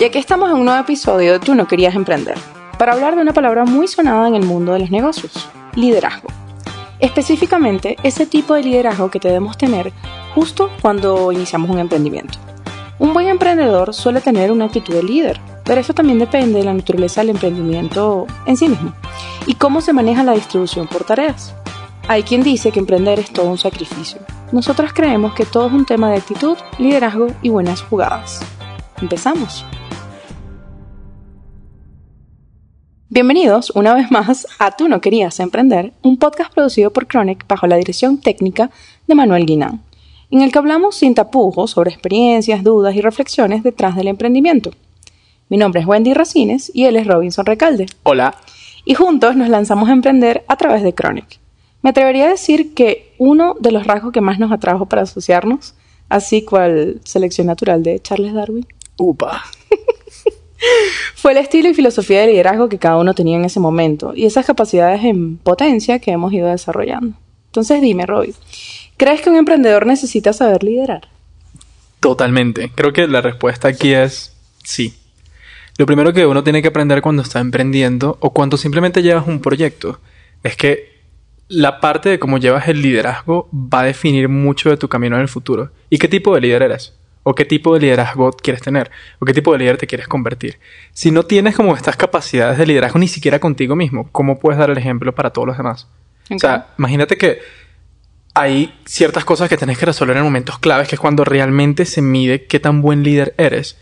Y aquí estamos en un nuevo episodio de Tú no querías emprender, para hablar de una palabra muy sonada en el mundo de los negocios, liderazgo. Específicamente, ese tipo de liderazgo que debemos tener justo cuando iniciamos un emprendimiento. Un buen emprendedor suele tener una actitud de líder, pero eso también depende de la naturaleza del emprendimiento en sí mismo y cómo se maneja la distribución por tareas. Hay quien dice que emprender es todo un sacrificio. Nosotros creemos que todo es un tema de actitud, liderazgo y buenas jugadas. Empezamos. Bienvenidos una vez más a Tú no querías emprender, un podcast producido por Chronic bajo la dirección técnica de Manuel Guinán, en el que hablamos sin tapujos sobre experiencias, dudas y reflexiones detrás del emprendimiento. Mi nombre es Wendy Racines y él es Robinson Recalde. Hola. Y juntos nos lanzamos a emprender a través de Chronic. Me atrevería a decir que uno de los rasgos que más nos atrajo para asociarnos, así cual selección natural de Charles Darwin, Upa. fue el estilo y filosofía de liderazgo que cada uno tenía en ese momento y esas capacidades en potencia que hemos ido desarrollando. Entonces dime, Robbie, ¿crees que un emprendedor necesita saber liderar? Totalmente. Creo que la respuesta aquí es sí. Lo primero que uno tiene que aprender cuando está emprendiendo o cuando simplemente llevas un proyecto es que la parte de cómo llevas el liderazgo va a definir mucho de tu camino en el futuro. ¿Y qué tipo de líder eres? ¿O qué tipo de liderazgo quieres tener? ¿O qué tipo de líder te quieres convertir? Si no tienes como estas capacidades de liderazgo ni siquiera contigo mismo, ¿cómo puedes dar el ejemplo para todos los demás? O sea, imagínate que hay ciertas cosas que tienes que resolver en momentos claves, que es cuando realmente se mide qué tan buen líder eres,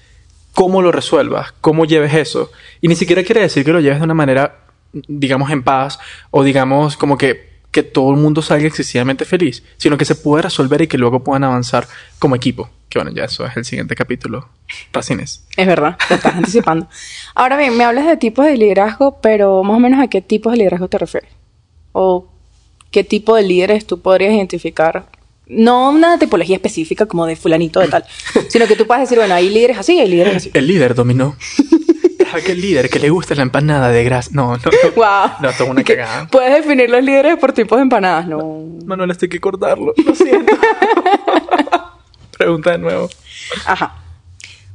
cómo lo resuelvas, cómo lleves eso. Y ni siquiera quiere decir que lo lleves de una manera, digamos, en paz o digamos como que que todo el mundo salga excesivamente feliz, sino que se pueda resolver y que luego puedan avanzar como equipo. Que bueno, ya eso es el siguiente capítulo. Racines. Es verdad, te estás anticipando. Ahora bien, me hablas de tipos de liderazgo, pero más o menos a qué tipos de liderazgo te refieres. O qué tipo de líderes tú podrías identificar. No una tipología específica como de fulanito de tal, sino que tú puedas decir, bueno, hay líderes así hay líderes así. El líder dominó. Aquel líder que le gusta la empanada de grasa. No, no. no. Wow. No, una cagada. Puedes definir los líderes por tipos de empanadas, no. Manuel, esto hay que cortarlo. Lo siento. Pregunta de nuevo. Ajá.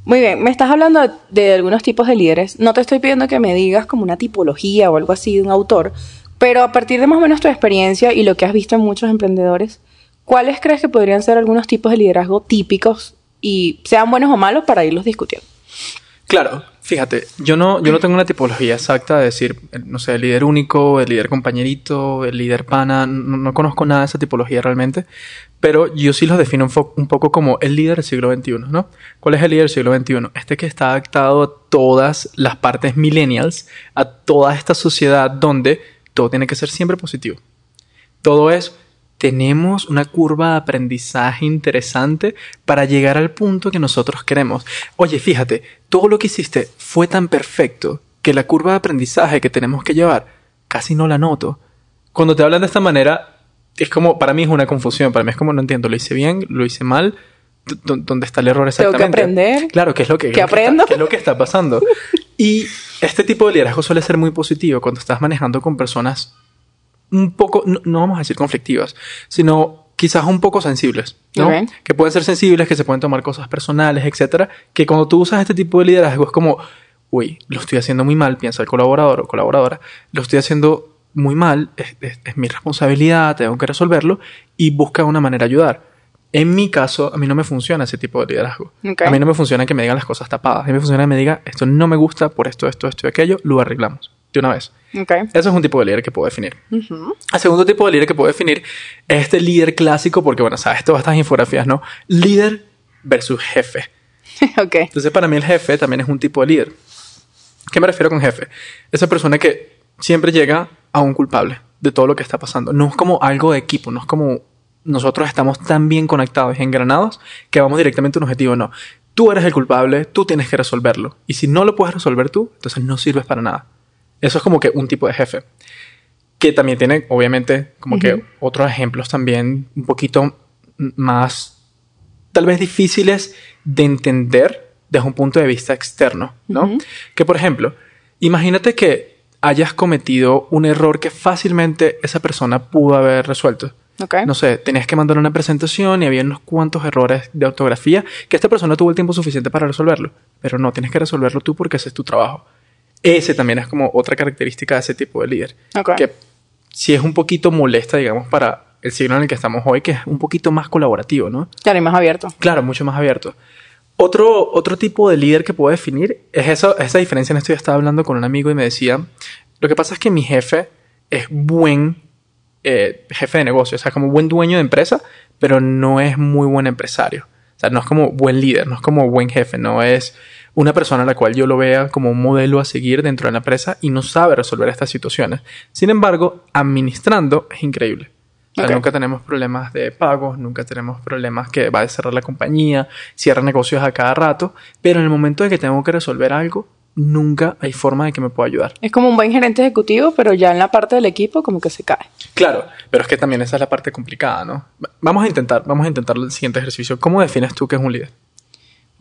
Muy bien, me estás hablando de, de algunos tipos de líderes. No te estoy pidiendo que me digas como una tipología o algo así de un autor, pero a partir de más o menos tu experiencia y lo que has visto en muchos emprendedores, ¿cuáles crees que podrían ser algunos tipos de liderazgo típicos y sean buenos o malos para irlos discutiendo? Claro, fíjate, yo no, yo no tengo una tipología exacta de decir, no sé, el líder único, el líder compañerito, el líder pana, no, no conozco nada de esa tipología realmente, pero yo sí los defino un, un poco como el líder del siglo XXI, ¿no? ¿Cuál es el líder del siglo XXI? Este que está adaptado a todas las partes millennials, a toda esta sociedad donde todo tiene que ser siempre positivo. Todo es, tenemos una curva de aprendizaje interesante para llegar al punto que nosotros queremos. Oye, fíjate, todo lo que hiciste fue tan perfecto que la curva de aprendizaje que tenemos que llevar casi no la noto. Cuando te hablan de esta manera, es como, para mí es una confusión, para mí es como, no entiendo, lo hice bien, lo hice mal, ¿dónde está el error Tengo que exactamente? aprender. Claro, ¿qué es lo que, ¿Qué lo que aprendo? está- qué es lo que está pasando? Y este tipo de liderazgo suele ser muy positivo cuando estás manejando con personas un poco, no, no vamos a decir conflictivas, sino quizás un poco sensibles. Que pueden ser sensibles, que se pueden tomar cosas personales, etcétera, que cuando tú usas este tipo de liderazgo es como, uy, lo estoy haciendo muy mal, piensa el colaborador o colaboradora, lo estoy haciendo muy mal, es, es- es mi responsabilidad, tengo que resolverlo y busca una manera de ayudar. En mi caso, a mí no me funciona ese tipo de liderazgo. A mí no me funciona que me digan las cosas tapadas. A mí me funciona que me diga, esto no me gusta por esto, esto, esto y aquello, lo arreglamos de una vez. Ok. Eso es un tipo de líder que puedo definir. Ujú. El segundo tipo de líder que puedo definir es este líder clásico, porque bueno, sabes, todas estas infografías, ¿no? Líder versus jefe. ok. Entonces, para mí el jefe también es un tipo de líder. ¿Qué me refiero con jefe? Esa persona que siempre llega a un culpable de todo lo que está pasando. No es como algo de equipo, no es como nosotros estamos tan bien conectados y engranados que vamos directamente a un objetivo. No, tú eres el culpable, tú tienes que resolverlo. Y si no lo puedes resolver tú, entonces no sirves para nada. Eso es como que un tipo de jefe. Que también tiene, obviamente, como que otros ejemplos también un poquito más, tal vez difíciles de entender desde un punto de vista externo, ¿no? Que, por ejemplo, imagínate que hayas cometido un error que fácilmente esa persona pudo haber resuelto. Ok. No sé, tenías que mandar una presentación y había unos cuantos errores de ortografía que esta persona tuvo el tiempo suficiente para resolverlo. Pero no, tienes que resolverlo tú porque ese es tu trabajo. Ese también es como otra característica de ese tipo de líder. Que si es un poquito molesta, digamos, para el siglo en el que estamos hoy, que es un poquito más colaborativo, ¿no? Claro, y más abierto. Claro, mucho más abierto. Otro, otro tipo de líder que puedo definir es eso, esa diferencia. En esto yo estaba hablando con un amigo y me decía, lo que pasa es que mi jefe es buen eh, jefe de negocio, o sea, como buen dueño de empresa, pero no es muy buen empresario. O sea, no es como buen líder, no es como buen jefe, no es una persona a la cual yo lo vea como un modelo a seguir dentro de la empresa y no sabe resolver estas situaciones. Sin embargo, administrando es increíble. O sea, Ok. nunca tenemos problemas de pagos, nunca tenemos problemas que va a cerrar la compañía, cierra negocios a cada rato, pero en el momento de que tengo que resolver algo, nunca hay forma de que me pueda ayudar. Es como un buen gerente ejecutivo, pero ya en la parte del equipo como que se cae. Claro, pero es que también esa es la parte complicada, ¿no? Vamos a intentar, vamos a intentar el siguiente ejercicio. ¿Cómo defines tú qué es un líder?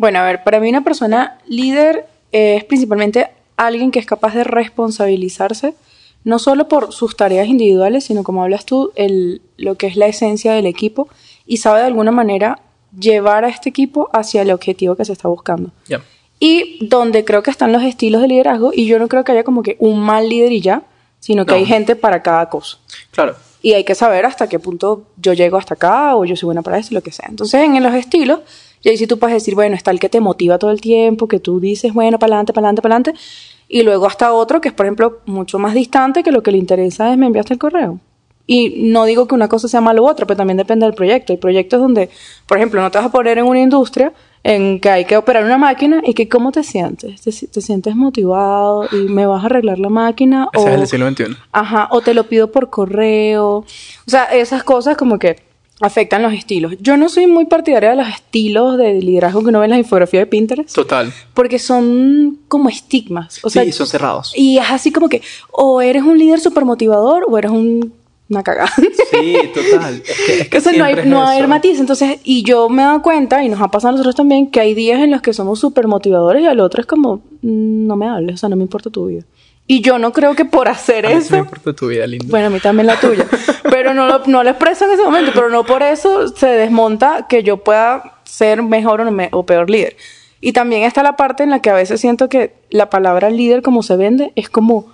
Bueno, a ver, para mí una persona líder es principalmente alguien que es capaz de responsabilizarse, no solo por sus tareas individuales, sino como hablas tú, el, lo que es la esencia del equipo y sabe de alguna manera llevar a este equipo hacia el objetivo que se está buscando. Ya. Y donde creo que están los estilos de liderazgo, y yo no creo que haya como que un mal líder y ya, sino que No. hay gente para cada cosa. Claro. Y hay que saber hasta qué punto yo llego hasta acá o yo soy buena para esto, lo que sea. Entonces, en los estilos, y ahí sí tú puedes decir, bueno, está el que te motiva todo el tiempo, que tú dices, bueno, para adelante, para adelante, para adelante. Y luego hasta otro que es, por ejemplo, mucho más distante, que lo que le interesa es me enviaste el correo. Y no digo que una cosa sea malo u otra, pero también depende del proyecto. Hay proyectos donde, por ejemplo, no te vas a poner en una industria en que hay que operar una máquina y que cómo te sientes. ¿Te, te sientes motivado y me vas a arreglar la máquina? Ese o, es el siglo XXI. Ajá, o te lo pido por correo. O sea, esas cosas como que afectan los estilos. Yo no soy muy partidaria de los estilos de liderazgo que uno ve en las infografías de Pinterest, Total. porque son como estigmas. O sea, sí, son cerrados. y es así como que o eres un líder súper motivador o eres un, una cagada. Sí, total. Es que, es que Entonces no hay, no hay matiz. Entonces, y yo me he dado cuenta, y nos ha pasado a nosotros también, que hay días en los que somos súper motivadores y al otro es como, mm, no me hables, o sea, no me importa tu vida. Y yo no creo que por hacer A mí sí eso... me importa tu vida, lindo. Bueno, a mí también la tuya. Pero no lo, no lo expreso en ese momento, pero no por eso se desmonta que yo pueda ser mejor o, me- o peor líder. Y también está la parte en la que a veces siento que la palabra líder como se vende es como,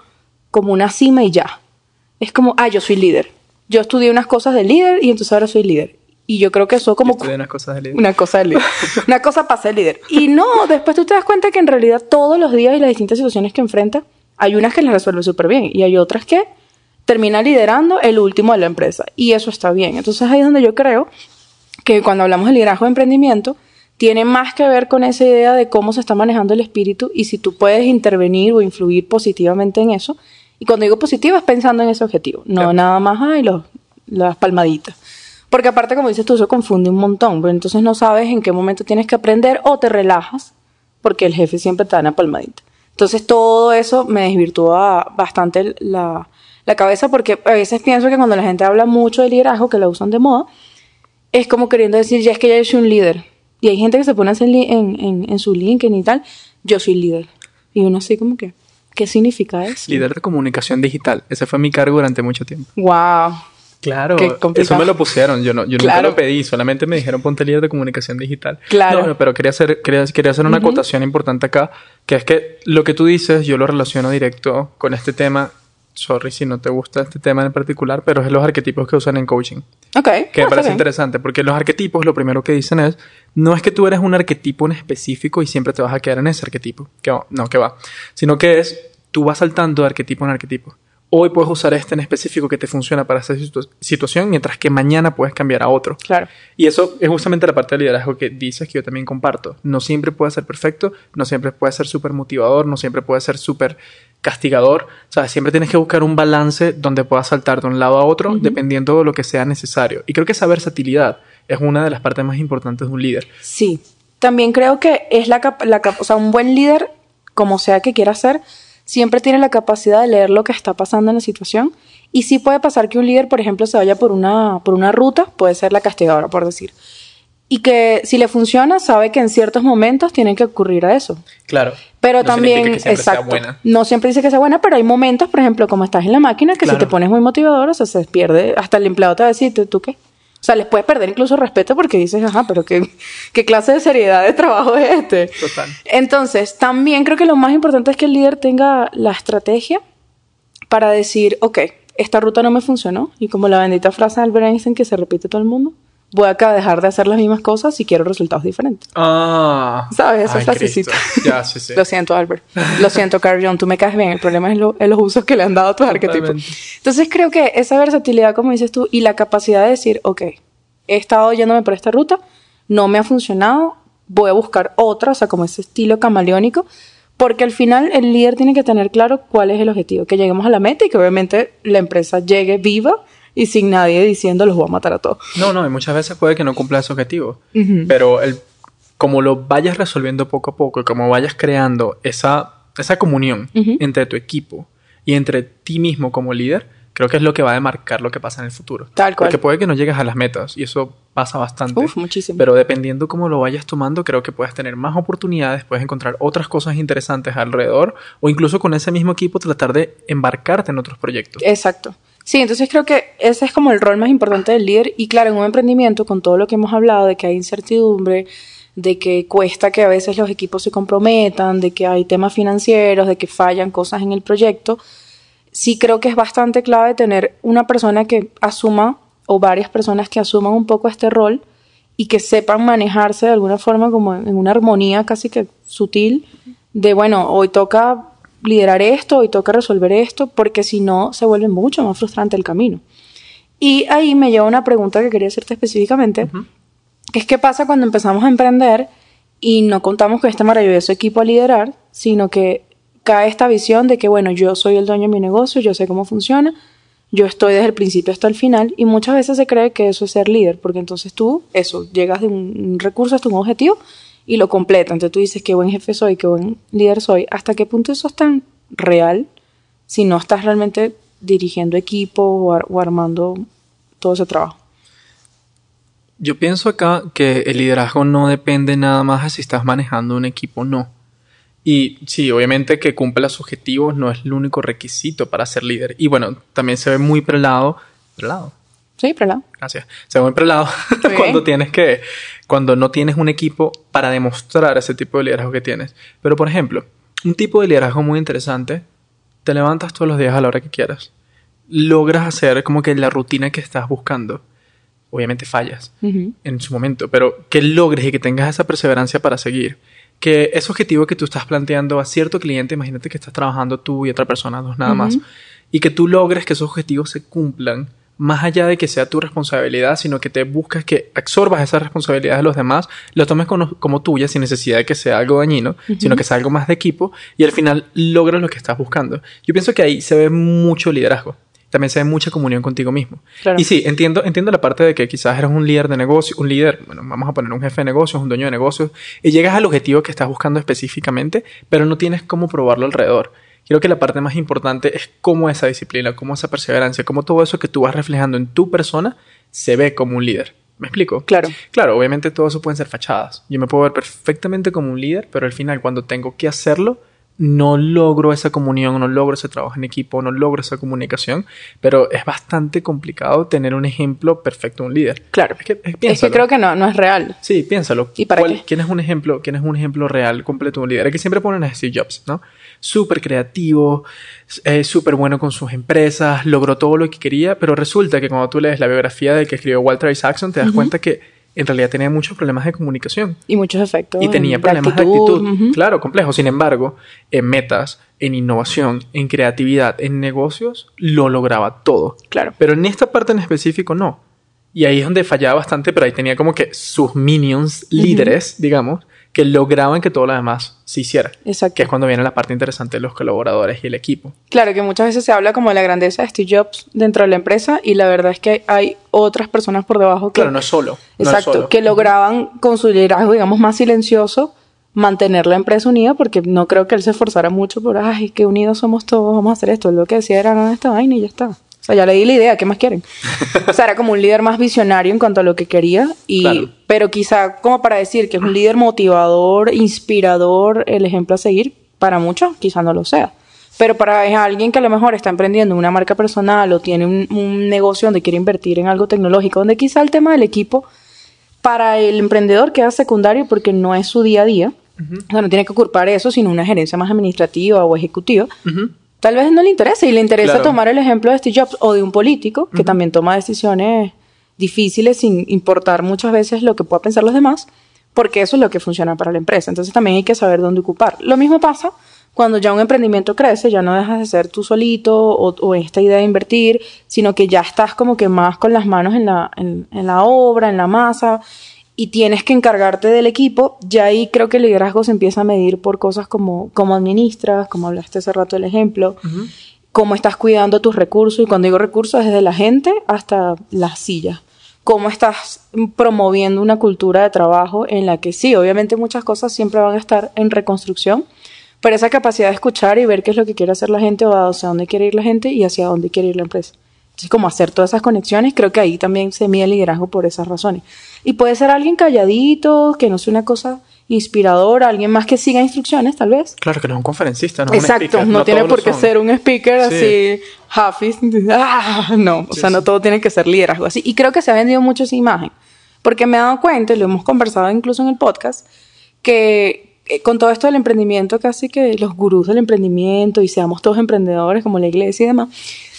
como una cima y ya. Es como, ah, yo soy líder. Yo estudié unas cosas de líder y entonces ahora soy líder. Y yo creo que eso como... Yo estudié unas cosas de líder. Una cosa de líder. Una cosa para ser líder. Y no, después tú te das cuenta que en realidad todos los días y las distintas situaciones que enfrenta, hay unas que las resuelve súper bien y hay otras que termina liderando el último de la empresa. Y eso está bien. Entonces ahí es donde yo creo que cuando hablamos de liderazgo de emprendimiento, tiene más que ver con esa idea de cómo se está manejando el espíritu y si tú puedes intervenir o influir positivamente en eso. Y cuando digo positivo es pensando en ese objetivo, no Claro. nada más ay, los, las palmaditas. Porque aparte, como dices tú, eso confunde un montón. Pero entonces no sabes en qué momento tienes que aprender o te relajas porque el jefe siempre te da una palmadita. Entonces todo eso me desvirtúa bastante la, la cabeza porque a veces pienso que cuando la gente habla mucho de liderazgo, que la usan de moda, es como queriendo decir, ya es que ya yo soy un líder. Y hay gente que se pone en, en, en su LinkedIn y tal, yo soy líder. Y uno así como que, ¿qué significa eso? Líder de comunicación digital. Ese fue mi cargo durante mucho tiempo. Wow. Claro, Qué complicado. eso me lo pusieron, yo no, yo nunca Claro. lo pedí, solamente me dijeron ponte líder de comunicación digital. Claro. No, no, pero quería hacer, quería, quería hacer una acotación importante acá, que es que lo que tú dices, yo lo relaciono directo con este tema, sorry si no te gusta este tema en particular, pero es los arquetipos que usan en coaching. Ok. Que me parece bien. interesante, porque los arquetipos lo primero que dicen es, no es que tú eres un arquetipo en específico y siempre te vas a quedar en ese arquetipo, que no, que va, sino que es, tú vas saltando de arquetipo en arquetipo. Hoy puedes usar este en específico que te funciona para situ- situación, mientras que mañana puedes cambiar a otro. Claro. Y eso es justamente la parte del liderazgo que dices que yo también comparto. No siempre puede ser perfecto, no siempre puede ser súper motivador, no siempre puede ser súper castigador. O sea, siempre tienes que buscar un balance donde puedas saltar de un lado a otro dependiendo de lo que sea necesario. Y creo que esa versatilidad es una de las partes más importantes de un líder. Sí. También creo que es la, cap- la cap- o sea, un buen líder, como sea que quiera ser, siempre tiene la capacidad de leer lo que está pasando en la situación. Y sí puede pasar que un líder, por ejemplo, se vaya por una, por una ruta, puede ser la castigadora, por decir. y que si le funciona, sabe que en ciertos momentos tienen que ocurrir a eso. Claro. Pero No también, que siempre sea exacto. buena. No siempre dice que sea buena, pero hay momentos, por ejemplo, como estás en la máquina, que Claro. si te pones muy motivador, o sea, se pierde. Hasta el empleado te va a decir, ¿tú, tú qué? O sea, les puedes perder incluso respeto porque dices, ajá, pero ¿qué, qué clase de seriedad de trabajo es este? Total. Entonces, también creo que lo más importante es que el líder tenga la estrategia para decir, ok, esta ruta no me funcionó. Y como la bendita frase de Albert Einstein que se repite todo el mundo, voy acá a dejar de hacer las mismas cosas si quiero resultados diferentes. Ah. ¿Sabes? Esa frasecita. Ya, sí, sí. Lo siento, Albert. Lo siento, Carl. Tú me caes bien. El problema es, lo- los usos que le han dado a tus arquetipos. Entonces creo que esa versatilidad, como dices tú, y la capacidad de decir, ok, he estado yéndome por esta ruta, no me ha funcionado, voy a buscar otra, o sea, como ese estilo camaleónico, porque al final el líder tiene que tener claro cuál es el objetivo, que lleguemos a la meta y que obviamente la empresa llegue viva y sin nadie diciendo los voy a matar a todos. No, no, y muchas veces puede que no cumpla ese objetivo. Pero el, como lo vayas resolviendo poco a poco, y como vayas creando esa, esa comunión entre tu equipo y entre ti mismo como líder, creo que es lo que va a demarcar lo que pasa en el futuro. Tal cual. Porque puede que no llegues a las metas y eso pasa bastante. Uf, muchísimo. Pero dependiendo cómo lo vayas tomando, creo que puedes tener más oportunidades, puedes encontrar otras cosas interesantes alrededor o incluso con ese mismo equipo tratar de embarcarte en otros proyectos. Exacto. Sí, entonces creo que ese es como el rol más importante del líder y claro, en un emprendimiento con todo lo que hemos hablado de que hay incertidumbre, de que cuesta que a veces los equipos se comprometan, de que hay temas financieros, de que fallan cosas en el proyecto, sí creo que es bastante clave tener una persona que asuma o varias personas que asuman un poco este rol y que sepan manejarse de alguna forma como en una armonía casi que sutil de, bueno, hoy toca liderar esto, hoy toca resolver esto, porque si no se vuelve mucho más frustrante el camino. Y ahí me lleva una pregunta que quería hacerte específicamente, que es qué pasa cuando empezamos a emprender y no contamos con este maravilloso equipo a liderar, sino que cae esta visión de que, bueno, yo soy el dueño de mi negocio, yo sé cómo funciona, yo estoy desde el principio hasta el final y muchas veces se cree que eso es ser líder, porque entonces tú, eso, llegas de un, un recurso hasta un objetivo y lo completa. Entonces tú dices qué buen jefe soy, qué buen líder soy. ¿Hasta qué punto eso es tan real si no estás realmente dirigiendo equipo o, ar- o armando todo ese trabajo? Yo pienso acá que el liderazgo no depende nada más de si estás manejando un equipo o no. Y sí, obviamente que cumpla los objetivos no es el único requisito para ser líder. Y bueno, también se ve muy prelado. ¿Prelado? Sí, pero Gracias. Se ve muy prelado cuando tienes que. Cuando no tienes un equipo para demostrar ese tipo de liderazgo que tienes. Pero por ejemplo, un tipo de liderazgo muy interesante. Te levantas todos los días a la hora que quieras. Logras hacer como que la rutina que estás buscando. Obviamente fallas Ujú. en su momento, pero que logres y que tengas esa perseverancia para seguir. Que ese objetivo que tú estás planteando a cierto cliente, imagínate que estás trabajando tú y otra persona, dos nada más, Ujú. y que tú logres que esos objetivos se cumplan, más allá de que sea tu responsabilidad, sino que te buscas que absorbas esas responsabilidades de los demás, lo tomes como, como tuya sin necesidad de que sea algo dañino, sino que sea algo más de equipo, y al final logras lo que estás buscando. Yo pienso que ahí se ve mucho liderazgo. También se ve mucha comunión contigo mismo. Claro. Y sí, entiendo, entiendo la parte de que quizás eres un líder de negocio, un líder, bueno, vamos a poner un jefe de negocios, un dueño de negocios, y llegas al objetivo que estás buscando específicamente, pero no tienes cómo probarlo alrededor. Creo que la parte más importante es cómo esa disciplina, cómo esa perseverancia, cómo todo eso que tú vas reflejando en tu persona se ve como un líder. ¿Me explico? Claro. Claro, obviamente todo eso pueden ser fachadas. Yo me puedo ver perfectamente como un líder, pero al final cuando tengo que hacerlo, no logro esa comunión, no logro ese trabajo en equipo, no logro esa comunicación, pero es bastante complicado tener un ejemplo perfecto de un líder. Claro. Es que, es, Es que creo que no, no es real. Sí, piénsalo. ¿Y para ¿Cuál- qué? ¿Quién es un ejemplo, quién es un ejemplo real completo de un líder? El que siempre ponen a Steve Jobs, ¿no? Súper creativo, eh, súper bueno con sus empresas, logró todo lo que quería, pero resulta que cuando tú lees la biografía del que escribió Walter Isaacson, te das cuenta que en realidad tenía muchos problemas de comunicación. Y muchos efectos. Y tenía de problemas de actitud, claro, complejo. Sin embargo, en metas, en innovación, en creatividad, en negocios, lo lograba todo. Claro. Pero en esta parte en específico no. Y ahí es donde fallaba bastante, pero ahí tenía como que sus minions, líderes, digamos, que lograban que todo lo demás se hiciera. Exacto. Que es cuando viene la parte interesante de los colaboradores y el equipo. Claro, que muchas veces se habla como de la grandeza de Steve Jobs dentro de la empresa y la verdad es que hay otras personas por debajo que, Claro, no es solo. no es exacto, solo. que lograban con su liderazgo, digamos, más silencioso mantener la empresa unida porque no creo que él se esforzara mucho por, ay, que unidos somos todos, vamos a hacer esto. Lo que decía era, no, esta vaina y ya está. Sea, ya le di la idea, ¿qué más quieren? o sea, era como un líder más visionario en cuanto a lo que quería, y, Claro. pero quizá como para decir que es un líder motivador, inspirador, el ejemplo a seguir, para muchos quizá no lo sea. Pero para alguien que a lo mejor está emprendiendo una marca personal o tiene un, un negocio donde quiere invertir en algo tecnológico, donde quizá el tema del equipo para el emprendedor queda secundario porque no es su día a día. O sea, no tiene que ocupar eso, sino una gerencia más administrativa o ejecutiva. Ujú. Tal vez no le interesa y le interesa Claro. tomar el ejemplo de Steve Jobs o de un político que también toma decisiones difíciles sin importar muchas veces lo que puedan pensar los demás, porque eso es lo que funciona para la empresa. Entonces también hay que saber dónde ocupar. Lo mismo pasa cuando ya un emprendimiento crece, ya no dejas de ser tú solito o, o esta idea de invertir, sino que ya estás como que más con las manos en la, en, en la obra, en la masa, y tienes que encargarte del equipo, ya ahí creo que el liderazgo se empieza a medir por cosas como cómo administras, como hablaste hace rato del ejemplo, cómo estás cuidando tus recursos, y cuando digo recursos, desde la gente hasta las sillas. Cómo estás promoviendo una cultura de trabajo en la que sí, obviamente muchas cosas siempre van a estar en reconstrucción, pero esa capacidad de escuchar y ver qué es lo que quiere hacer la gente o hacia dónde quiere ir la gente y hacia dónde quiere ir la empresa. Entonces, como hacer todas esas conexiones, creo que ahí también se mide el liderazgo por esas razones. Y puede ser alguien calladito, que no sea una cosa inspiradora, alguien más que siga instrucciones, tal vez. Claro que no es un conferencista, no es un Exacto, speaker, no, tiene por qué ser un speaker Sí. así, hafiz, ah, no, o Sí, sea, no sí. todo tiene que ser liderazgo así. Y creo que se ha vendido mucho esa imagen, porque me he dado cuenta, y lo hemos conversado incluso en el podcast, que eh, con todo esto del emprendimiento, casi que los gurús del emprendimiento y seamos todos emprendedores como la iglesia y demás,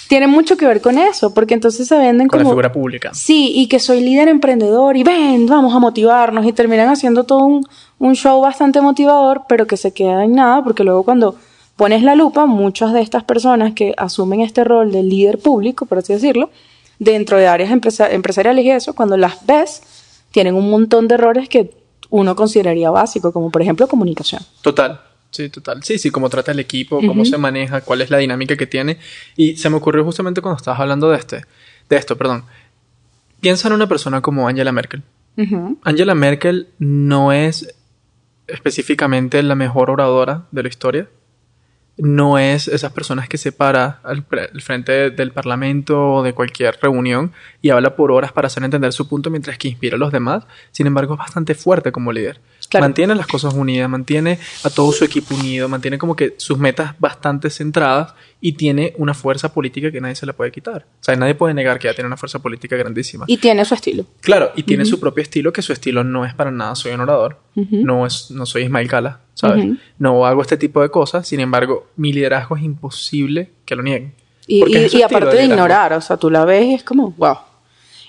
tiene mucho que ver con eso, porque entonces se venden Con la como... figura pública. Sí, y que soy líder emprendedor y ven, vamos a motivarnos y terminan haciendo todo un, un show bastante motivador, pero que se queda en nada, porque luego cuando pones la lupa, muchas de estas personas que asumen este rol de líder público, por así decirlo, dentro de áreas empresa- empresariales y eso, cuando las ves, tienen un montón de errores que uno consideraría básico, como por ejemplo comunicación. Total. Sí, total. Sí, sí, cómo trata el equipo, cómo se maneja, cuál es la dinámica que tiene. Y se me ocurrió justamente cuando estabas hablando de este, de esto, perdón. Piensa en una persona como Angela Merkel. Angela Merkel no es específicamente la mejor oradora de la historia. No es esas personas que se para al, al frente del parlamento o de cualquier reunión y habla por horas para hacer entender su punto mientras que inspira a los demás. Sin embargo, es bastante fuerte como líder. Claro. Mantiene las cosas unidas, mantiene a todo su equipo unido, mantiene como que sus metas bastante centradas y tiene una fuerza política que nadie se la puede quitar. O sea, nadie puede negar que ella tiene una fuerza política grandísima. Y tiene su estilo. Claro, y tiene su propio estilo, que su estilo no es para nada soy un orador, no, es, no soy Ismael Cala, ¿sabes? No hago este tipo de cosas, sin embargo, mi liderazgo es imposible que lo nieguen. Y, aparte de ignorar, o sea, tú la ves y es como, wow.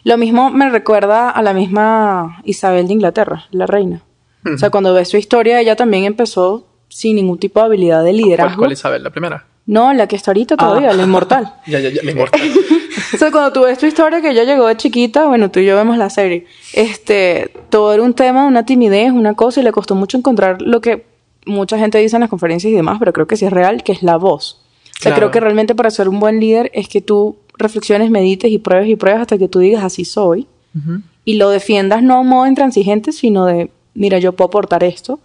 Lo mismo me recuerda a la misma Isabel de Inglaterra, la reina. O sea, cuando ves su historia, ella también empezó sin ningún tipo de habilidad de ¿Cuál, liderazgo. cuál Isabel? ¿La primera? No, la que está ahorita todavía, Ah. la inmortal. Ya, ya, ya, la inmortal. O sea, cuando tú ves tu historia que ella llegó de chiquita, bueno, tú y yo vemos la serie, este, todo era un tema, una timidez, una cosa, y le costó mucho encontrar lo que mucha gente dice en las conferencias y demás, pero creo que sí es real, que es la voz. O sea, Claro. creo que realmente para ser un buen líder es que tú reflexiones, medites y pruebes y pruebes hasta que tú digas así soy Ujú. y lo defiendas no a modo intransigente, sino de, mira, yo puedo aportar esto,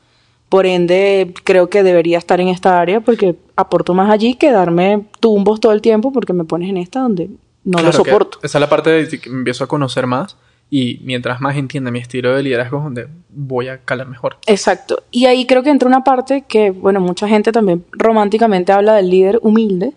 por ende creo que debería estar en esta área porque aporto más allí que darme tumbos todo el tiempo porque me pones en esta donde no Claro lo soporto. Esa es la parte de que me empiezo a conocer más y mientras más entienda mi estilo de liderazgo es donde voy a calar mejor. Exacto. Y ahí creo que entra una parte que, bueno, mucha gente también románticamente habla del líder humilde.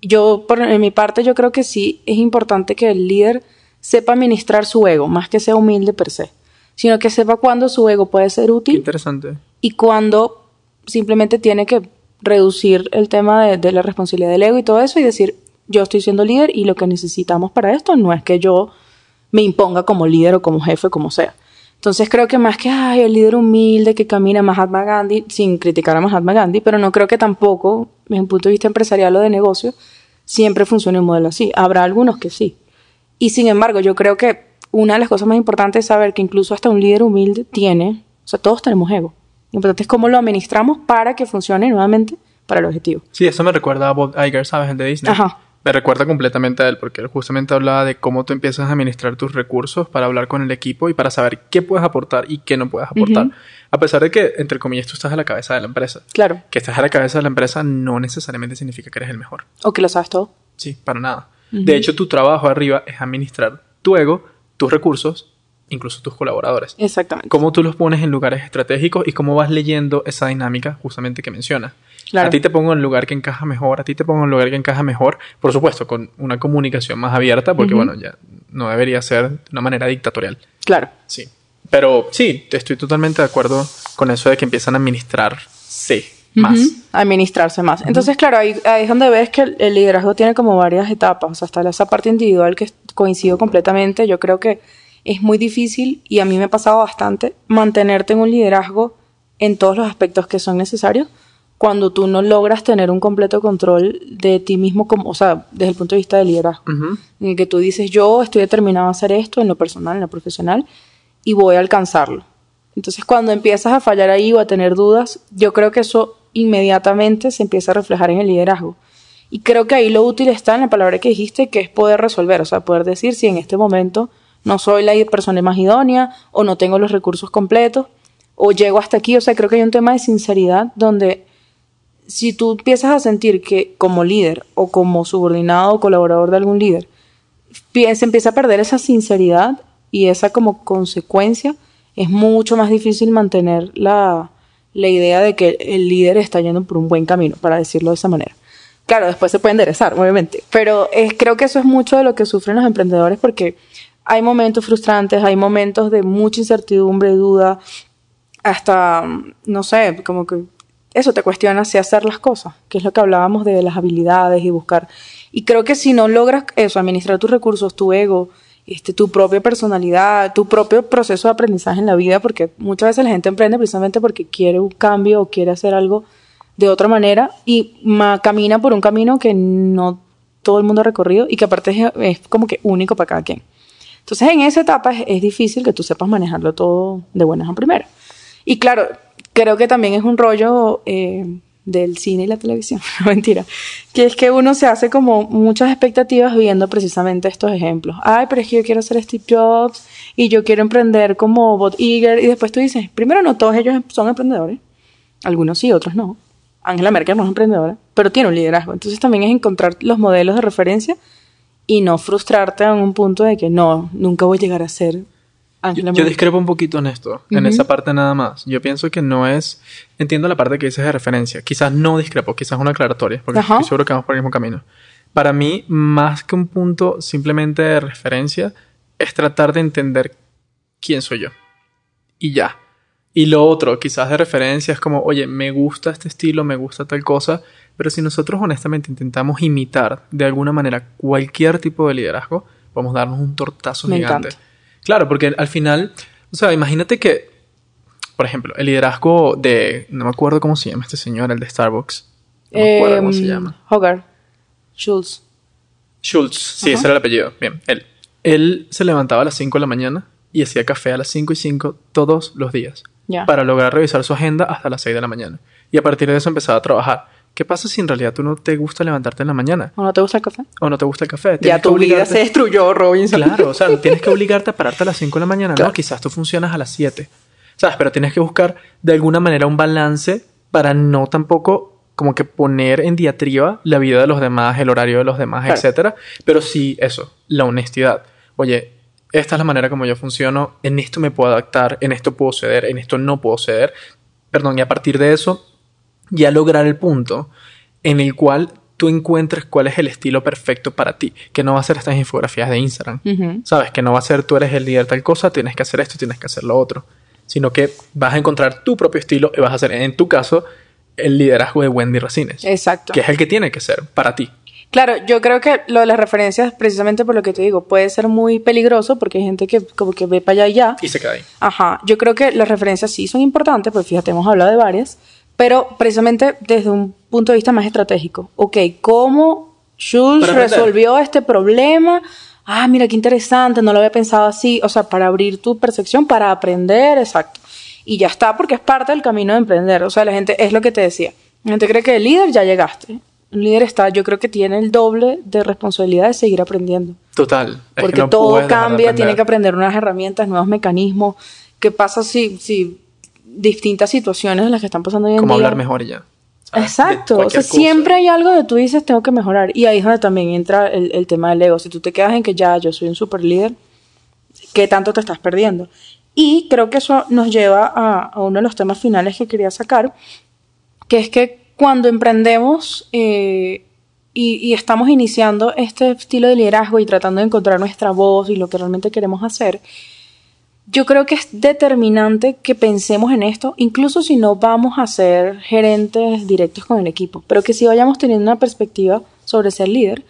Yo, por en mi parte, yo creo que sí es importante que el líder sepa administrar su ego, más que sea humilde per se, sino que sepa cuándo su ego puede ser Qué útil interesante. y cuándo simplemente tiene que reducir el tema de, de la responsabilidad del ego y todo eso y decir, yo estoy siendo líder y lo que necesitamos para esto no es que yo me imponga como líder o como jefe, como sea. Entonces creo que más que, ay, el líder humilde que camina Mahatma Gandhi, sin criticar a Mahatma Gandhi, pero no creo que tampoco, desde un punto de vista empresarial o de negocio, siempre funcione un modelo así. Habrá algunos que sí. Y sin embargo, yo creo que una de las cosas más importantes es saber que incluso hasta un líder humilde tiene, o sea, todos tenemos ego. Lo importante es cómo lo administramos para que funcione nuevamente para el objetivo. Sí, eso me recuerda a Bob Iger, ¿sabes? El de Disney. Ajá. Me recuerda completamente a él, porque él justamente hablaba de cómo tú empiezas a administrar tus recursos para hablar con el equipo y para saber qué puedes aportar y qué no puedes aportar. A pesar de que, entre comillas, tú estás a la cabeza de la empresa. Claro. Que estás a la cabeza de la empresa no necesariamente significa que eres el mejor. O que lo sabes todo. Sí, para nada. De hecho, tu trabajo arriba es administrar tu ego, tus recursos, incluso tus colaboradores. Exactamente. Cómo tú los pones en lugares estratégicos y cómo vas leyendo esa dinámica justamente que mencionas. Claro. A ti te pongo en el lugar que encaja mejor, a ti te pongo en el lugar que encaja mejor, por supuesto, con una comunicación más abierta, porque bueno, ya no debería ser de una manera dictatorial. Claro. Sí. Pero sí, estoy totalmente de acuerdo con eso de que empiezan a administrarse más. Ujú, Administrarse más. Entonces, claro, ahí, ahí es donde ves que el, el liderazgo tiene como varias etapas. O sea, está esa parte individual que coincido completamente. Yo creo que es muy difícil, y a mí me ha pasado bastante, mantenerte en un liderazgo en todos los aspectos que son necesarios cuando tú no logras tener un completo control de ti mismo, como, o sea, desde el punto de vista del liderazgo. En el que tú dices, yo estoy determinado a hacer esto en lo personal, en lo profesional, y voy a alcanzarlo. Entonces, cuando empiezas a fallar ahí o a tener dudas, yo creo que eso inmediatamente se empieza a reflejar en el liderazgo. Y creo que ahí lo útil está en la palabra que dijiste, que es poder resolver, o sea, poder decir si en este momento no soy la persona más idónea o no tengo los recursos completos o llego hasta aquí. O sea, creo que hay un tema de sinceridad donde si tú empiezas a sentir que como líder o como subordinado o colaborador de algún líder, se empieza a perder esa sinceridad y esa como consecuencia, es mucho más difícil mantener la, la idea de que el líder está yendo por un buen camino, para decirlo de esa manera. Claro, después se puede enderezar, obviamente, pero creo que eso es mucho de lo que sufren los emprendedores porque hay momentos frustrantes, hay momentos de mucha incertidumbre, duda, hasta, no sé, como que eso te cuestiona si hacer las cosas, que es lo que hablábamos de las habilidades y buscar. Y creo que si no logras eso, administrar tus recursos, tu ego, este, tu propia personalidad, tu propio proceso de aprendizaje en la vida, porque muchas veces la gente emprende precisamente porque quiere un cambio o quiere hacer algo de otra manera y ma- camina por un camino que no todo el mundo ha recorrido y que aparte es, como que único para cada quien. Entonces en esa etapa es, es difícil que tú sepas manejarlo todo de buenas a primeras. Y claro, creo que también es un rollo eh, del cine y la televisión, no mentira, que es que uno se hace como muchas expectativas viendo precisamente estos ejemplos. Ay, pero es que yo quiero ser Steve Jobs y yo quiero emprender como Bob Iger y después tú dices, primero no todos ellos son emprendedores, algunos sí, otros no. Angela Merkel no es emprendedora, pero tiene un liderazgo. Entonces también es encontrar los modelos de referencia y no frustrarte en un punto de que no, nunca voy a llegar a ser Angela Yo Merkel. discrepo un poquito en esto, en esa parte nada más. Yo pienso que no es. Entiendo la parte que dices de referencia. Quizás no discrepo, quizás una aclaratoria, porque Ajá. estoy seguro que vamos por el mismo camino. Para mí, más que un punto simplemente de referencia, es tratar de entender quién soy yo. Y ya. Y lo otro, quizás de referencia, es como, oye, me gusta este estilo, me gusta tal cosa, pero si nosotros honestamente intentamos imitar de alguna manera cualquier tipo de liderazgo, vamos a darnos un tortazo Me gigante. encanta. Claro, porque al final, o sea, imagínate que, por ejemplo, el liderazgo de, no me acuerdo cómo se llama este señor, el de Starbucks. No me acuerdo cómo se Em, llama. Hogarth. Schultz. Schultz, sí, Ajá. ese era el apellido. Bien, él. Él se levantaba a las 5 de la mañana y hacía café a las 5 y 5 todos los días. Para lograr revisar su agenda hasta las 6 de la mañana. Y a partir de eso empezaba a trabajar. ¿Qué pasa si en realidad tú no te gusta levantarte en la mañana? ¿O no te gusta el café? ¿O no te gusta el café? Ya tu vida se destruyó, Robinson. Claro, o sea, tienes que obligarte a pararte a las 5 de la mañana. Claro. No, quizás tú funcionas a las 7. ¿Sabes? Pero tienes que buscar de alguna manera un balance para no tampoco como que poner en diatriba la vida de los demás, el horario de los demás, Claro. etcétera. Pero sí, eso, la honestidad. Oye, esta es la manera como yo funciono, en esto me puedo adaptar, en esto puedo ceder, en esto no puedo ceder. Perdón, y a partir de eso, ya lograr el punto en el cual tú encuentres cuál es el estilo perfecto para ti, que no va a ser estas infografías de Instagram. ¿Sabes? Que no va a ser tú eres el líder tal cosa, tienes que hacer esto, tienes que hacer lo otro. Sino que vas a encontrar tu propio estilo y vas a hacer, en tu caso, el liderazgo de Wendy Racines. Exacto. Que es el que tiene que ser para ti. Claro, yo creo que lo de las referencias, precisamente por lo que te digo, puede ser muy peligroso porque hay gente que como que ve para allá y ya. Y se ahí. Ajá, yo creo que las referencias sí son importantes, pues fíjate, hemos hablado de varias, pero precisamente desde un punto de vista más estratégico. Ok, ¿cómo aprender. resolvió este problema? Ah, mira qué interesante, no lo había pensado así. O sea, para abrir tu percepción, para aprender, exacto. Y ya está, porque es parte del camino de emprender. O sea, la gente, es lo que te decía. La gente cree que el líder ya llegaste. El líder está, yo creo que tiene el doble de responsabilidad de seguir aprendiendo. Total. Porque no todo cambia, tiene que aprender nuevas herramientas, nuevos mecanismos. ¿Qué pasa si, si distintas situaciones en las que están pasando hoy en Cómo día? hablar mejor ya. Exacto. O sea, cosa. siempre hay algo de tú dices, tengo que mejorar. Y ahí es donde también entra el, el tema del ego. Si tú te quedas en que ya yo soy un super líder, ¿qué tanto te estás perdiendo? Y creo que eso nos lleva a, a uno de los temas finales que quería sacar, que es que cuando emprendemos eh, y, y estamos iniciando este estilo de liderazgo y tratando de encontrar nuestra voz y lo que realmente queremos hacer, yo creo que es determinante que pensemos en esto, incluso si no vamos a ser gerentes directos con el equipo, pero que sí vayamos teniendo una perspectiva sobre ser líder,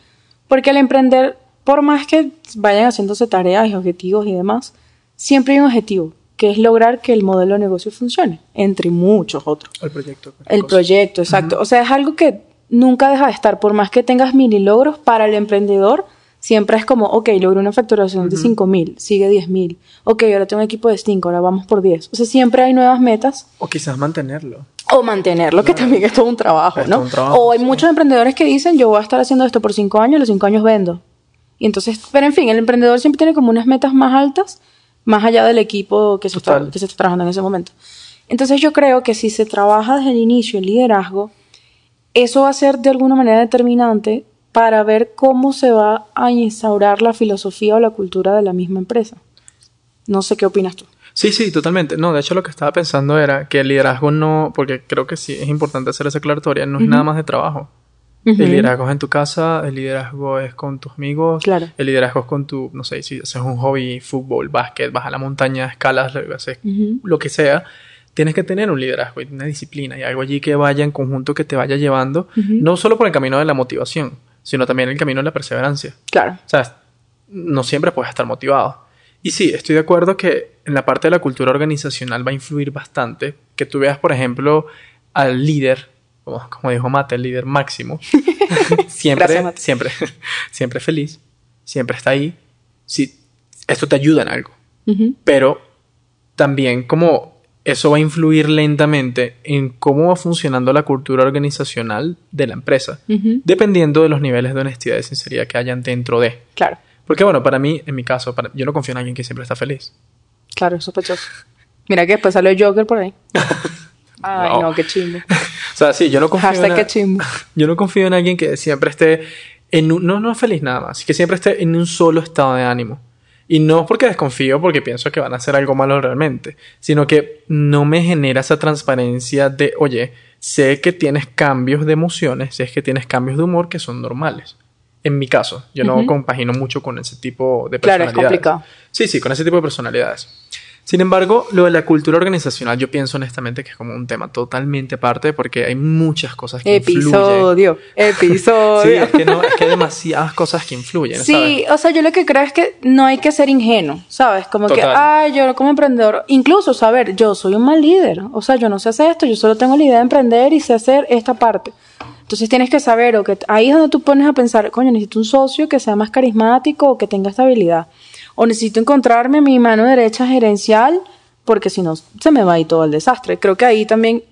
porque al emprender, por más que vayan haciéndose tareas y objetivos y demás, siempre hay un objetivo, que es lograr que el modelo de negocio funcione, entre muchos otros. El proyecto. El cosa. proyecto, exacto. O sea, es algo que nunca deja de estar, por más que tengas mil y logros, para el emprendedor siempre es como, ok, logré una facturación de 5 mil, sigue 10 mil, ok, ahora tengo un equipo de 5, ahora vamos por 10. O sea, siempre hay nuevas metas O quizás mantenerlo. o mantenerlo, que también es todo un trabajo, Es ¿no? un trabajo, o hay sí. muchos emprendedores que dicen, yo voy a estar haciendo esto por 5 años, los 5 años vendo. Y entonces, pero en fin, el emprendedor siempre tiene como unas metas más altas, más allá del equipo que se, está, que se está trabajando en ese momento. Entonces yo creo que si se trabaja desde el inicio el liderazgo, eso va a ser de alguna manera determinante para ver cómo se va a instaurar la filosofía o la cultura de la misma empresa. No sé qué opinas tú. Sí, sí, totalmente. No, de hecho lo que estaba pensando era que el liderazgo no, porque creo que sí es importante hacer esa aclaratoria, no es nada más de trabajo. El liderazgo es en tu casa, el liderazgo es con tus amigos, Claro. el liderazgo es con tu, no sé, si haces un hobby, fútbol, básquet, vas a la montaña, escalas, lo- que sea, tienes que tener un liderazgo y una disciplina y algo allí que vaya en conjunto que te vaya llevando, no solo por el camino de la motivación, sino también el camino de la perseverancia. Claro. O sea, no siempre puedes estar motivado. Y sí, estoy de acuerdo que en la parte de la cultura organizacional va a influir bastante. Que tú veas, por ejemplo, al líder, como, como dijo Mate, el líder máximo, siempre, Gracias, Mate. siempre, siempre feliz, siempre está ahí. Sí, esto te ayuda en algo. Pero también como eso va a influir lentamente en cómo va funcionando la cultura organizacional de la empresa, dependiendo de los niveles de honestidad y sinceridad que hayan dentro de. Claro. Porque bueno, para mí, en mi caso, para- yo no confío en alguien que siempre está feliz. Claro, sospechoso. Mira que después salió Joker por ahí. Ay, No. no, qué chimbo. O sea, sí, yo no confío, Hashtag en, qué chimbo. yo no confío en alguien que siempre esté en un, no, no feliz nada más, que siempre esté en un solo estado de ánimo. Y no es porque desconfío, porque pienso que van a hacer algo malo realmente, sino que no me genera esa transparencia de, oye, sé que tienes cambios de emociones, sé que tienes cambios de humor que son normales. En mi caso, yo no Ujú. compagino mucho con ese tipo de Claro, es personalidades. complicado. Sí, sí, con ese tipo de personalidades. Sin embargo, lo de la cultura organizacional, yo pienso honestamente que es como un tema totalmente aparte porque hay muchas cosas que influyen. Episodio, episodio. Sí, es que, no, es que hay demasiadas cosas que influyen, Sí, ¿sabes? o sea, yo lo que creo es que no hay que ser ingenuo, ¿sabes? Como que, ay, yo como emprendedor, incluso saber, yo soy un mal líder, o sea, yo no sé hacer esto, yo solo tengo la idea de emprender y sé hacer esta parte. Entonces tienes que saber, o que ahí es donde tú pones a pensar, coño, necesito un socio que sea más carismático o que tenga estabilidad. O necesito encontrarme mi mano derecha gerencial, porque si no, se me va a todo el desastre. Creo que ahí también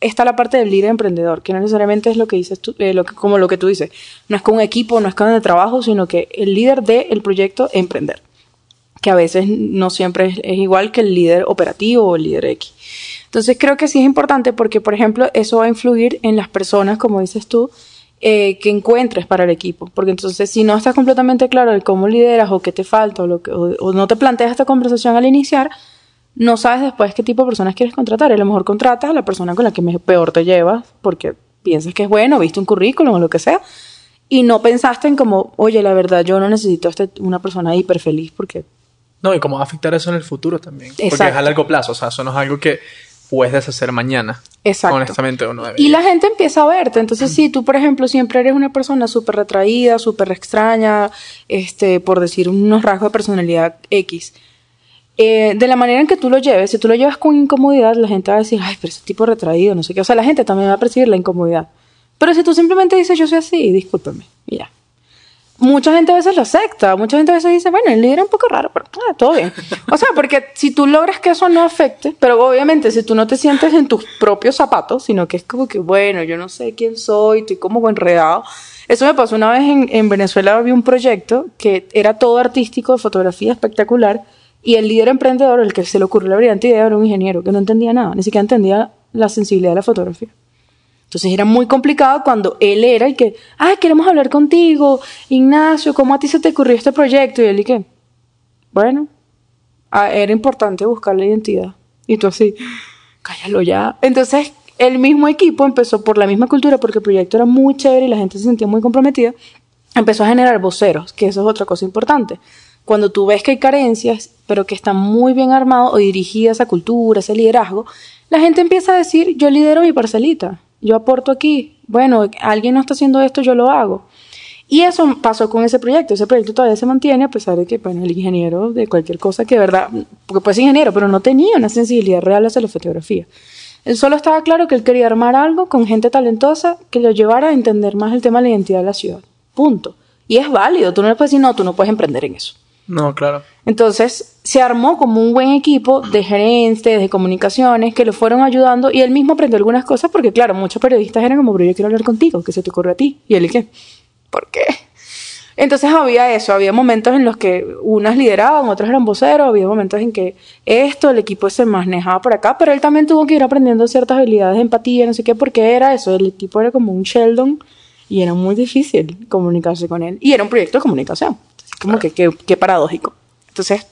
está la parte del líder emprendedor, que no necesariamente es lo que dices tú, eh, como lo que tú dices. No es con un equipo, no es con el trabajo, sino que el líder del proyecto emprender. Que a veces no siempre es, es igual que el líder operativo o el líder X. Entonces creo que sí es importante porque, por ejemplo, eso va a influir en las personas, como dices tú, eh, que encuentres para el equipo. Porque entonces, si no estás completamente claro de cómo lideras o qué te falta o, lo que, o, o no te planteas esta conversación al iniciar, no sabes después qué tipo de personas quieres contratar. Y a lo mejor contratas a la persona con la que peor te llevas porque piensas que es bueno, viste un currículum o lo que sea, y no pensaste en como, oye, la verdad, yo no necesito este, una persona hiper feliz porque No, y cómo va a afectar eso en el futuro también. Porque es a largo plazo, o sea, eso no es algo que puedes deshacer mañana. Exacto. Honestamente, uno debe. Y la gente empieza a verte. Entonces, si tú, por ejemplo, siempre eres una persona súper retraída, súper extraña, este, por decir unos rasgos de personalidad X, eh, de la manera en que tú lo lleves, si tú lo llevas con incomodidad, la gente va a decir, ay, pero ese tipo retraído, no sé qué. O sea, la gente también va a percibir la incomodidad. Pero si tú simplemente dices, yo soy así, discúlpame, y ya. Mucha gente a veces lo acepta, mucha gente a veces dice, bueno, el líder es un poco raro, pero ah, todo bien. O sea, porque si tú logras que eso no afecte, pero obviamente si tú no te sientes en tus propios zapatos, sino que es como que, bueno, yo no sé quién soy, estoy como enredado. Eso me pasó una vez en, en Venezuela, había un proyecto que era todo artístico, de fotografía espectacular, y el líder emprendedor, el que se le ocurrió la brillante idea, era un ingeniero que no entendía nada, ni siquiera entendía la sensibilidad de la fotografía. Entonces era muy complicado cuando él era el que, ah, queremos hablar contigo, Ignacio, ¿cómo a ti se te ocurrió este proyecto? Y él y que, bueno, ah, era importante buscar la identidad. Y tú así, cállalo ya. Entonces el mismo equipo empezó por la misma cultura, porque el proyecto era muy chévere y la gente se sentía muy comprometida, empezó a generar voceros, que eso es otra cosa importante. Cuando tú ves que hay carencias, pero que están muy bien armados o dirigidas a cultura, ese liderazgo, la gente empieza a decir, yo lidero mi parcelita, yo aporto aquí, bueno, alguien no está haciendo esto, yo lo hago. Y eso pasó con ese proyecto. Ese proyecto todavía se mantiene a pesar de que, bueno, el ingeniero de cualquier cosa que de verdad, porque pues ingeniero, pero no tenía una sensibilidad real hacia la fotografía. Él solo estaba claro que él quería armar algo con gente talentosa que lo llevara a entender más el tema de la identidad de la ciudad. Punto. Y es válido, tú no le puedes decir, no, tú no puedes emprender en eso. No, claro. Entonces se armó como un buen equipo de gerentes, de comunicaciones, que lo fueron ayudando y él mismo aprendió algunas cosas porque, claro, muchos periodistas eran como, pero yo quiero hablar contigo, ¿qué se te ocurre a ti? Y él, ¿y qué? ¿Por qué? Entonces había eso, había momentos en los que unas lideraban, otras eran voceros, había momentos en que esto, el equipo se manejaba por acá, pero él también tuvo que ir aprendiendo ciertas habilidades de empatía, no sé qué, porque era eso, el equipo era como un Sheldon y era muy difícil comunicarse con él. Y era un proyecto de comunicación, como que qué paradójico. Entonces,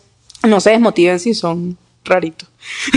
no se desmotiven si son raritos.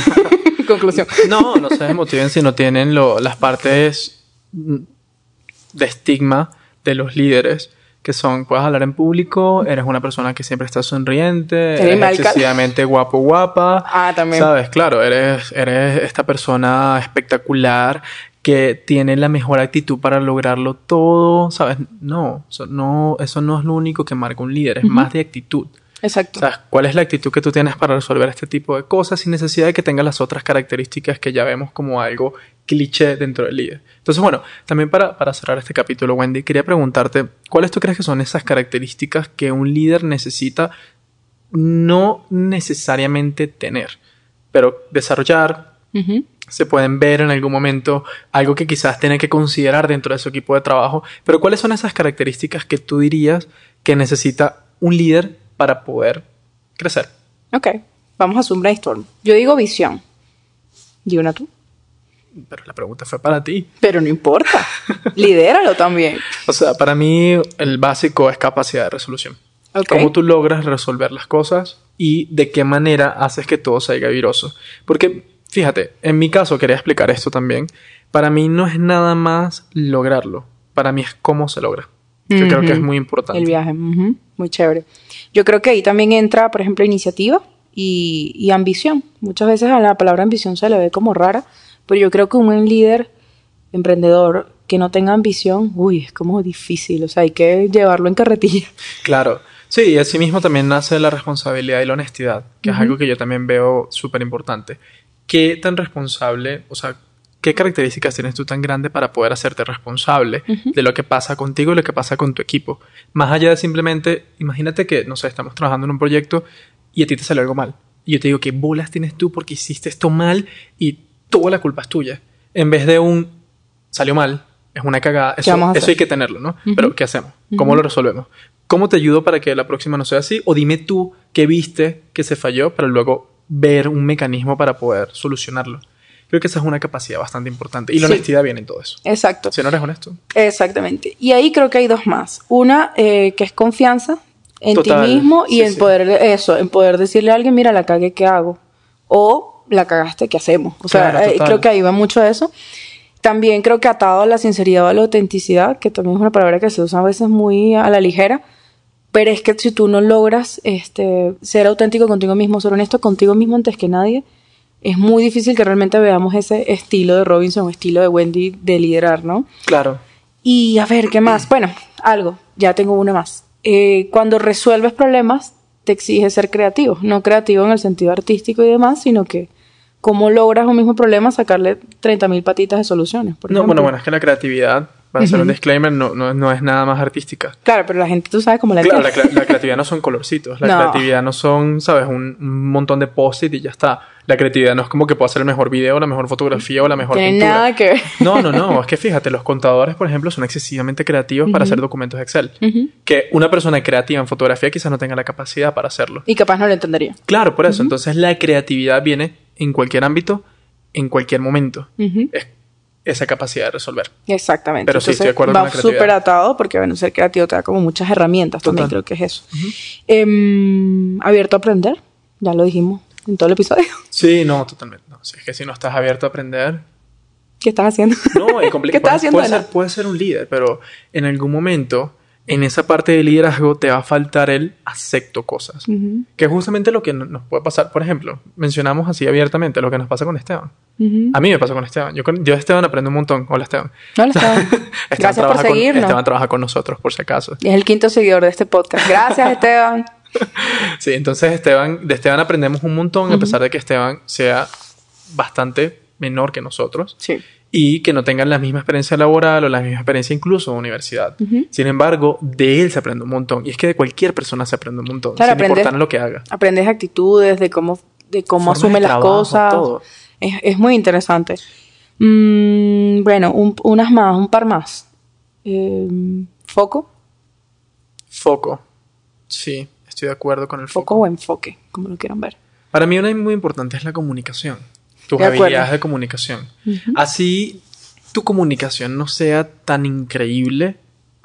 Conclusión. No, no se desmotiven si no tienen lo, las partes de estigma de los líderes que son, puedes hablar en público, eres una persona que siempre está sonriente, eres excesivamente guapo, guapa. Ah, también. Sabes, claro, eres, eres esta persona espectacular que tiene la mejor actitud para lograrlo todo, ¿sabes? No, eso no, eso no es lo único que marca un líder, es más de actitud. Exacto. ¿Sabes? ¿Cuál es la actitud que tú tienes para resolver este tipo de cosas sin necesidad de que tengas las otras características que ya vemos como algo cliché dentro del líder? Entonces, bueno, también para, para cerrar este capítulo, Wendy, quería preguntarte, ¿cuáles tú crees que son esas características que un líder necesita no necesariamente tener, pero desarrollar? Se pueden ver en algún momento, algo que quizás tiene que considerar dentro de su equipo de trabajo, pero ¿cuáles son esas características que tú dirías que necesita un líder para poder crecer. Ok, vamos a hacer un brainstorm. Yo digo visión. ¿Y una tú? Pero la pregunta fue para ti. Pero no importa. Lidéralo también. O sea, para mí el básico es capacidad de resolución. Okay. Cómo tú logras resolver las cosas y de qué manera haces que todo salga viroso. Porque, fíjate, en mi caso quería explicar esto también. Para mí no es nada más lograrlo. Para mí es cómo se logra. Yo creo que es muy importante. El viaje, muy chévere. Yo creo que ahí también entra, por ejemplo, iniciativa y, ambición. Muchas veces a la palabra ambición se le ve como rara, pero yo creo que un buen líder, emprendedor, que no tenga ambición, uy, es como difícil, o sea, hay que llevarlo en carretilla. Claro. Sí, y así mismo también nace la responsabilidad y la honestidad, que es algo que yo también veo súper importante. ¿Qué tan responsable, o sea, ¿qué características tienes tú tan grande para poder hacerte responsable de lo que pasa contigo y lo que pasa con tu equipo? Más allá de simplemente, imagínate que, no sé, estamos trabajando en un proyecto y a ti te salió algo mal. Y yo te digo, ¿qué bolas tienes tú porque hiciste esto mal y toda la culpa es tuya? En vez de un, salió mal, es una cagada, eso, hay que tenerlo, ¿no? Pero, ¿qué hacemos? ¿Cómo lo resolvemos? ¿Cómo te ayudo para que la próxima no sea así? O dime tú qué viste que se falló para luego ver un mecanismo para poder solucionarlo. Creo que esa es una capacidad bastante importante. Y la honestidad viene en todo eso. Exacto. Si no eres honesto. Exactamente. Y ahí creo que hay dos más. Una, eh, que es confianza en ti mismo y en poder, eso, en poder decirle a alguien, mira, la cagué, ¿qué hago? O la cagaste, ¿qué hacemos? O sea, eh, creo que ahí va mucho eso. También creo que atado a la sinceridad o a la autenticidad, que también es una palabra que se usa a veces muy a la ligera, pero es que si tú no logras este, ser auténtico contigo mismo, ser honesto contigo mismo antes que nadie, es muy difícil que realmente veamos ese estilo de Robinson, estilo de Wendy de liderar, ¿no? Claro. Y a ver, ¿qué más? Bueno, algo, ya tengo una más. Eh, cuando resuelves problemas, te exige ser creativo, no creativo en el sentido artístico y demás, sino que cómo logras un mismo problema sacarle 30.000 patitas de soluciones. no, bueno, bueno, es que la creatividad para hacer un disclaimer, no, no, no, es nada más artística. Claro, pero la gente, tú sabes cómo la Claro, la, creatividad no son colorcitos. La creatividad no son, ¿sabes? Un, montón de post-it y ya está. La creatividad no es como que puedo hacer el mejor video, la mejor fotografía o la mejor Tiene nada que ver. No, no, no. Es que fíjate, los contadores, por ejemplo, son excesivamente creativos para hacer documentos Excel. Que una persona creativa en fotografía quizás no tenga la capacidad para hacerlo. Y capaz no lo entendería. Claro, por eso. Entonces la creatividad viene en cualquier ámbito, en cualquier momento. Es esa capacidad de resolver. Exactamente. Pero sí, estoy de acuerdo va con la súper atado porque, bueno, ser creativo te da como muchas herramientas también, creo que es eso. Em, abierto a aprender, ya lo dijimos en todo el episodio. Sí, no, totalmente. No, si es que si no estás abierto a aprender, ¿Qué estás haciendo? No, es complicado. ¿Qué estás haciendo Puede de ser, ser un líder, pero en algún momento, en esa parte de liderazgo, te va a faltar el acepto cosas. Ujú, Que es justamente lo que no- nos puede pasar. Por ejemplo, mencionamos así abiertamente lo que nos pasa con Esteban. ujú. A mí me pasó con Esteban. Yo, yo Esteban aprendo un montón. Hola, Esteban. Hola, Esteban. Esteban Gracias por trabaja con- seguirnos. Esteban trabaja con nosotros, por si acaso. Es el quinto seguidor de este podcast. Gracias, Esteban. Sí, entonces Esteban, de Esteban aprendemos un montón, a pesar de que Esteban sea bastante menor que nosotros. Sí. y que no tengan la misma experiencia laboral o la misma experiencia incluso en universidad. Sin embargo, de él se aprende un montón. Y es que de cualquier persona se aprende un montón, Claro, sin aprendes- importar lo que haga. Aprendes actitudes, de cómo, de cómo Formas asume de las trabajo, cosas. todo. Es, es muy interesante. Mm, bueno, un- unas más, un par más. Em, foco, Foco. Sí, estoy de acuerdo con el foco foco. o enfoque, como lo quieran ver. Para mí una muy importante es la comunicación. Tus De acuerdo. habilidades de comunicación. Así tu comunicación no sea tan increíble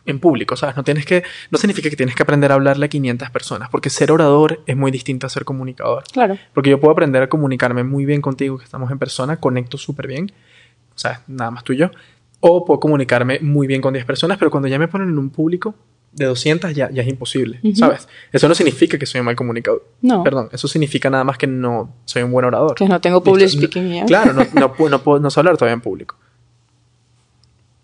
en público, ¿sabes? No tienes que no significa que tienes que aprender a hablarle a 500 personas, porque ser orador es muy distinto a ser comunicador. Claro. Porque yo puedo aprender a comunicarme muy bien contigo, que estamos en persona, conecto súper bien, o sea, nada más tú y yo. O puedo comunicarme muy bien con 10 personas, pero cuando ya me ponen en un público de 200 ya, ya es imposible. ¿sabes? Eso no significa que soy un mal comunicador. No. Perdón, eso significa nada más que no soy un buen orador. Que no tengo public Listo. speaking ya. Claro, no, no, puedo, no, puedo, no sé hablar todavía en público.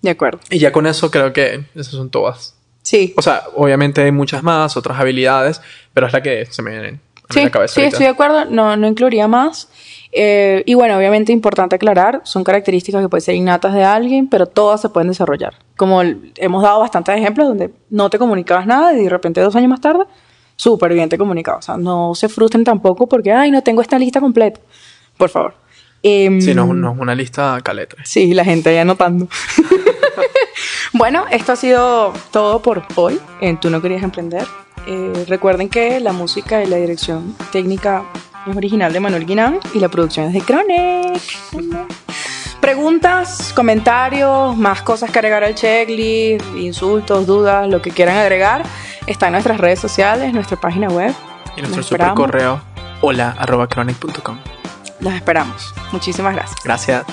De acuerdo. Y ya con eso creo que esas son todas. Sí. O sea, obviamente hay muchas más, otras habilidades, pero es la que se me viene a Sí, la cabeza. sí, ahorita. estoy de acuerdo. No, no incluiría más. Eh, y bueno, obviamente importante aclarar, son características que pueden ser innatas de alguien, pero todas se pueden desarrollar. Como hemos dado bastantes ejemplos donde no te comunicabas nada y de repente dos años más tarde, súper bien te comunicabas. O sea, no se frustren tampoco porque, ay, no tengo esta lista completa. Por favor. Em, Sí, no, no es una lista caletre. Sí, la gente ahí anotando. bueno, esto ha sido todo por hoy en Tú no querías emprender. Eh, recuerden que la música y la dirección técnica es original de Manuel Guinán y la producción es de Chronic. Preguntas, comentarios, más cosas que agregar al checklist, insultos, dudas, lo que quieran agregar, está en nuestras redes sociales, nuestra página web. Y nuestro Los super correo hola arroba chronic.com. Las esperamos. Muchísimas gracias. Gracias.